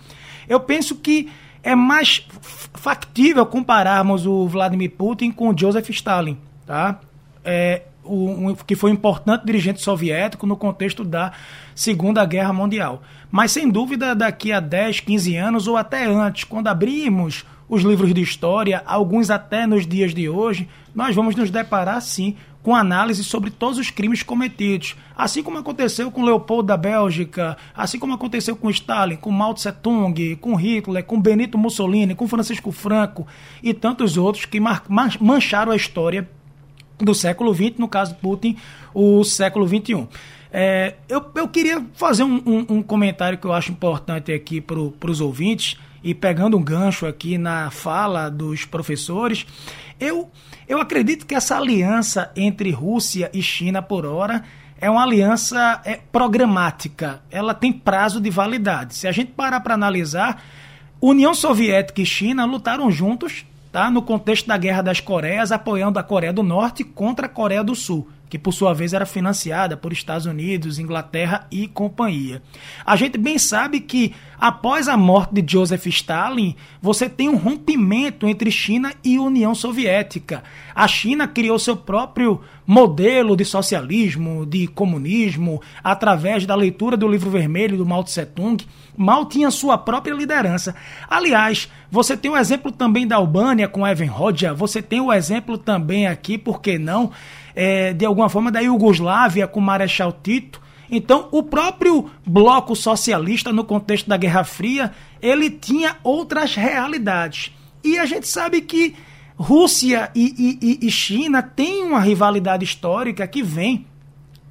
Eu penso que é mais factível compararmos o Vladimir Putin com o Joseph Stalin, tá? É, um, que foi um importante dirigente soviético no contexto da Segunda Guerra Mundial. Mas, sem dúvida, daqui a 10, 15 anos ou até antes, quando abrimos os livros de história, alguns até nos dias de hoje, nós vamos nos deparar, sim, com análise sobre todos os crimes cometidos. Assim como aconteceu com Leopoldo da Bélgica, assim como aconteceu com Stalin, com Mao Tse Tung, com Hitler, com Benito Mussolini, com Francisco Franco e tantos outros que mancharam a história do século XX, no caso de Putin, o século XXI. É, eu, eu queria fazer um, um, um, comentário que eu acho importante aqui para os ouvintes, e pegando um gancho aqui na fala dos professores, eu, eu acredito que essa aliança entre Rússia e China por hora é uma aliança é, programática, ela tem prazo de validade. Se a gente parar para analisar, União Soviética e China lutaram juntos tá? no contexto da Guerra das Coreias, apoiando a Coreia do Norte contra a Coreia do Sul, que por sua vez era financiada por Estados Unidos, Inglaterra e companhia. A gente bem sabe que após a morte de Joseph Stalin, você tem um rompimento entre China e União Soviética. A China criou seu próprio modelo de socialismo, de comunismo, através da leitura do livro vermelho do Mao Tse Tung mal tinha sua própria liderança. Aliás, você tem o exemplo também da Albânia com Evan Rodja, você tem o exemplo também aqui, por que não, é, de alguma forma da Iugoslávia com Marechal Tito. Então, o próprio bloco socialista, no contexto da Guerra Fria, ele tinha outras realidades. E a gente sabe que Rússia e, e, e China têm uma rivalidade histórica que vem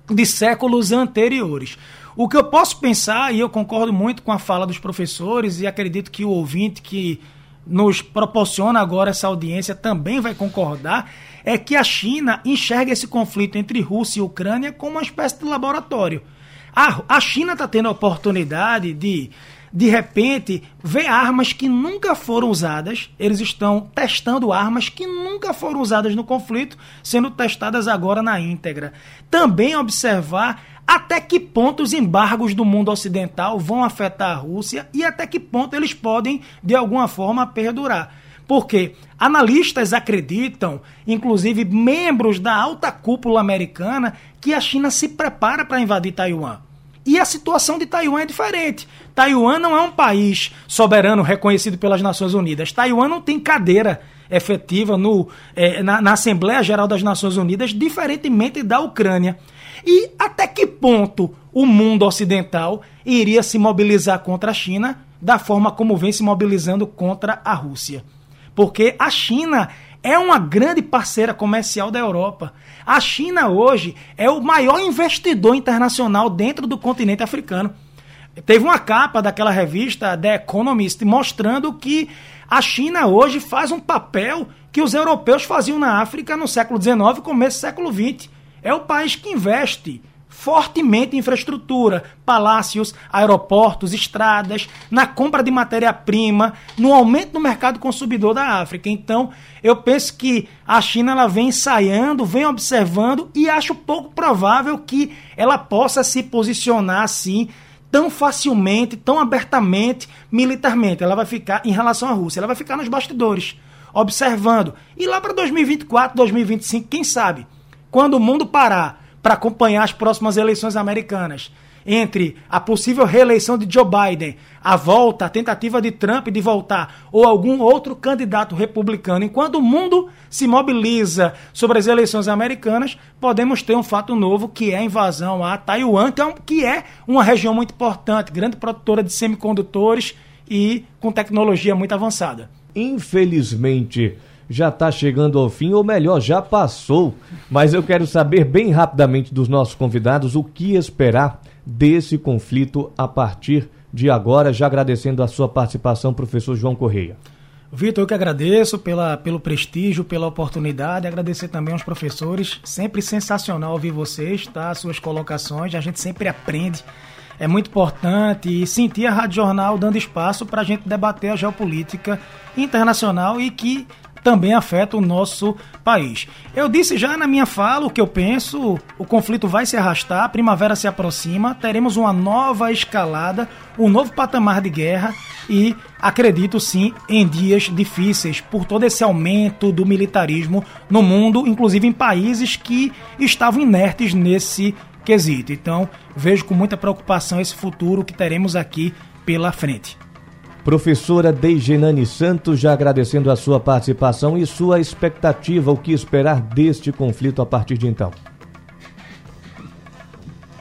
de séculos anteriores. O que eu posso pensar, e eu concordo muito com a fala dos professores, e acredito que o ouvinte que nos proporciona agora essa audiência também vai concordar, é que a China enxerga esse conflito entre Rússia e Ucrânia como uma espécie de laboratório. A, a China está tendo a oportunidade de, de repente, ver armas que nunca foram usadas. Eles estão testando armas que nunca foram usadas no conflito, sendo testadas agora na íntegra. Também observar até que ponto os embargos do mundo ocidental vão afetar a Rússia e até que ponto eles podem, de alguma forma, perdurar. Porque analistas acreditam, inclusive membros da alta cúpula americana, que a China se prepara para invadir Taiwan. E a situação de Taiwan é diferente. Taiwan não é um país soberano reconhecido pelas Nações Unidas. Taiwan não tem cadeira efetiva no, é, na, na Assembleia Geral das Nações Unidas, diferentemente da Ucrânia. E até que ponto o mundo ocidental iria se mobilizar contra a China da forma como vem se mobilizando contra a Rússia. Porque a China é uma grande parceira comercial da Europa. A China hoje é o maior investidor internacional dentro do continente africano. Teve uma capa daquela revista The Economist mostrando que a China hoje faz um papel que os europeus faziam na África no século XIX começo do século XX. É o país que investe fortemente em infraestrutura, palácios, aeroportos, estradas, na compra de matéria-prima, no aumento do mercado consumidor da África. Então, eu penso que a China ela vem ensaiando, vem observando e acho pouco provável que ela possa se posicionar assim tão facilmente, tão abertamente, militarmente. Ela vai ficar em relação à Rússia, ela vai ficar nos bastidores, observando. E lá para 2024, 2025, quem sabe, quando o mundo parar para acompanhar as próximas eleições americanas, entre a possível reeleição de Joe Biden, a volta, a tentativa de Trump de voltar, ou algum outro candidato republicano, enquanto o mundo se mobiliza sobre as eleições americanas, podemos ter um fato novo que é a invasão a Taiwan, que é uma região muito importante, grande produtora de semicondutores e com tecnologia muito avançada.
Infelizmente, já está chegando ao fim, ou melhor, já passou. Mas eu quero saber bem rapidamente dos nossos convidados o que esperar desse conflito a partir de agora, já agradecendo a sua participação, professor João Correia.
Vitor, eu que agradeço pela, pelo prestígio, pela oportunidade, agradecer também aos professores, sempre sensacional ouvir vocês, tá? Suas colocações, a gente sempre aprende, é muito importante e sentir a Rádio Jornal dando espaço para a gente debater a geopolítica internacional e que também afeta o nosso país. Eu disse já na minha fala o que eu penso: o conflito vai se arrastar, a primavera se aproxima, teremos uma nova escalada, um novo patamar de guerra e acredito sim em dias difíceis por todo esse aumento do militarismo no mundo, inclusive em países que estavam inertes nesse quesito. Então, vejo com muita preocupação esse futuro que teremos aqui pela frente.
Professora Deigenane Santos, já agradecendo a sua participação e sua expectativa, o que esperar deste conflito a partir de então.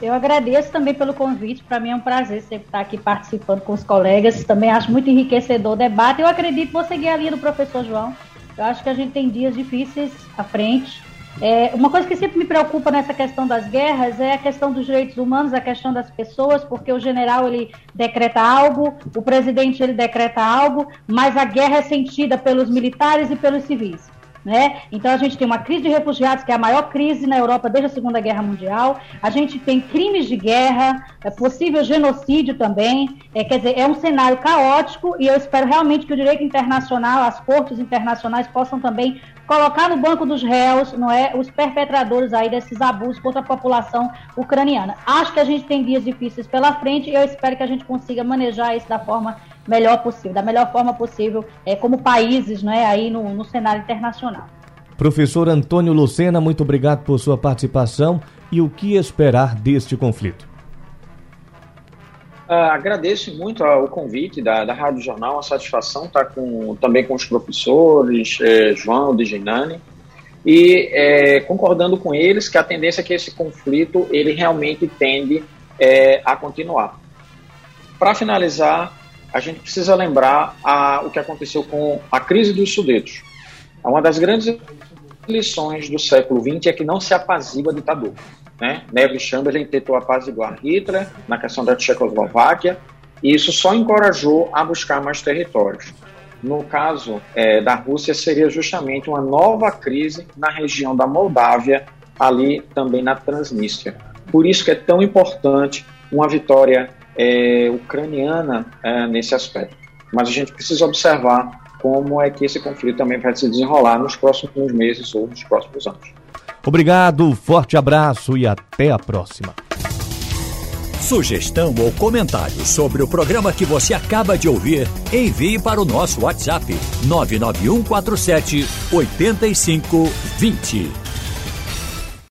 Eu agradeço também pelo convite. Para mim é um prazer sempre estar aqui participando com os colegas. Também acho muito enriquecedor o debate. Eu acredito, vou seguir a linha do professor João. Eu acho que a gente tem dias difíceis à frente. É, uma coisa que sempre me preocupa nessa questão das guerras é a questão dos direitos humanos, a questão das pessoas, porque o general ele decreta algo, o presidente ele decreta algo, mas a guerra é sentida pelos militares e pelos civis. Né? Então a gente tem uma crise de refugiados, que é a maior crise na Europa desde a Segunda Guerra Mundial. A gente tem crimes de guerra, é possível genocídio também. É, quer dizer, é um cenário caótico e eu espero realmente que o direito internacional, as cortes internacionais possam também colocar no banco dos réus, não é, os perpetradores aí desses abusos contra a população ucraniana. Acho que a gente tem dias difíceis pela frente e eu espero que a gente consiga manejar isso da forma melhor possível, da melhor forma possível, é, como países, não é, aí no, no cenário internacional.
Professor Antônio Lucena, muito obrigado por sua participação e o que esperar deste conflito.
Uh, agradeço muito o convite da, da Rádio Jornal, a satisfação estar com, também com os professores, eh, João, Diginani, e eh, concordando com eles que a tendência é que esse conflito ele realmente tende eh, a continuar. Para finalizar, a gente precisa lembrar a, o que aconteceu com a crise dos Sudetos. Uma das grandes lições do século XX é que não se apazigua a ditadura. Né? Neville Chamberlain tentou apaziguar Hitler na questão da Tchecoslováquia e isso só encorajou a buscar mais territórios. No caso é, da Rússia, seria justamente uma nova crise na região da Moldávia, ali também na Transnistria. Por isso que é tão importante uma vitória é, ucraniana é, nesse aspecto. Mas a gente precisa observar como é que esse conflito também vai se desenrolar nos próximos meses ou nos próximos anos.
Obrigado, forte abraço e até a próxima.
Sugestão ou comentário sobre o programa que você acaba de ouvir, envie para o nosso WhatsApp 99147 8520.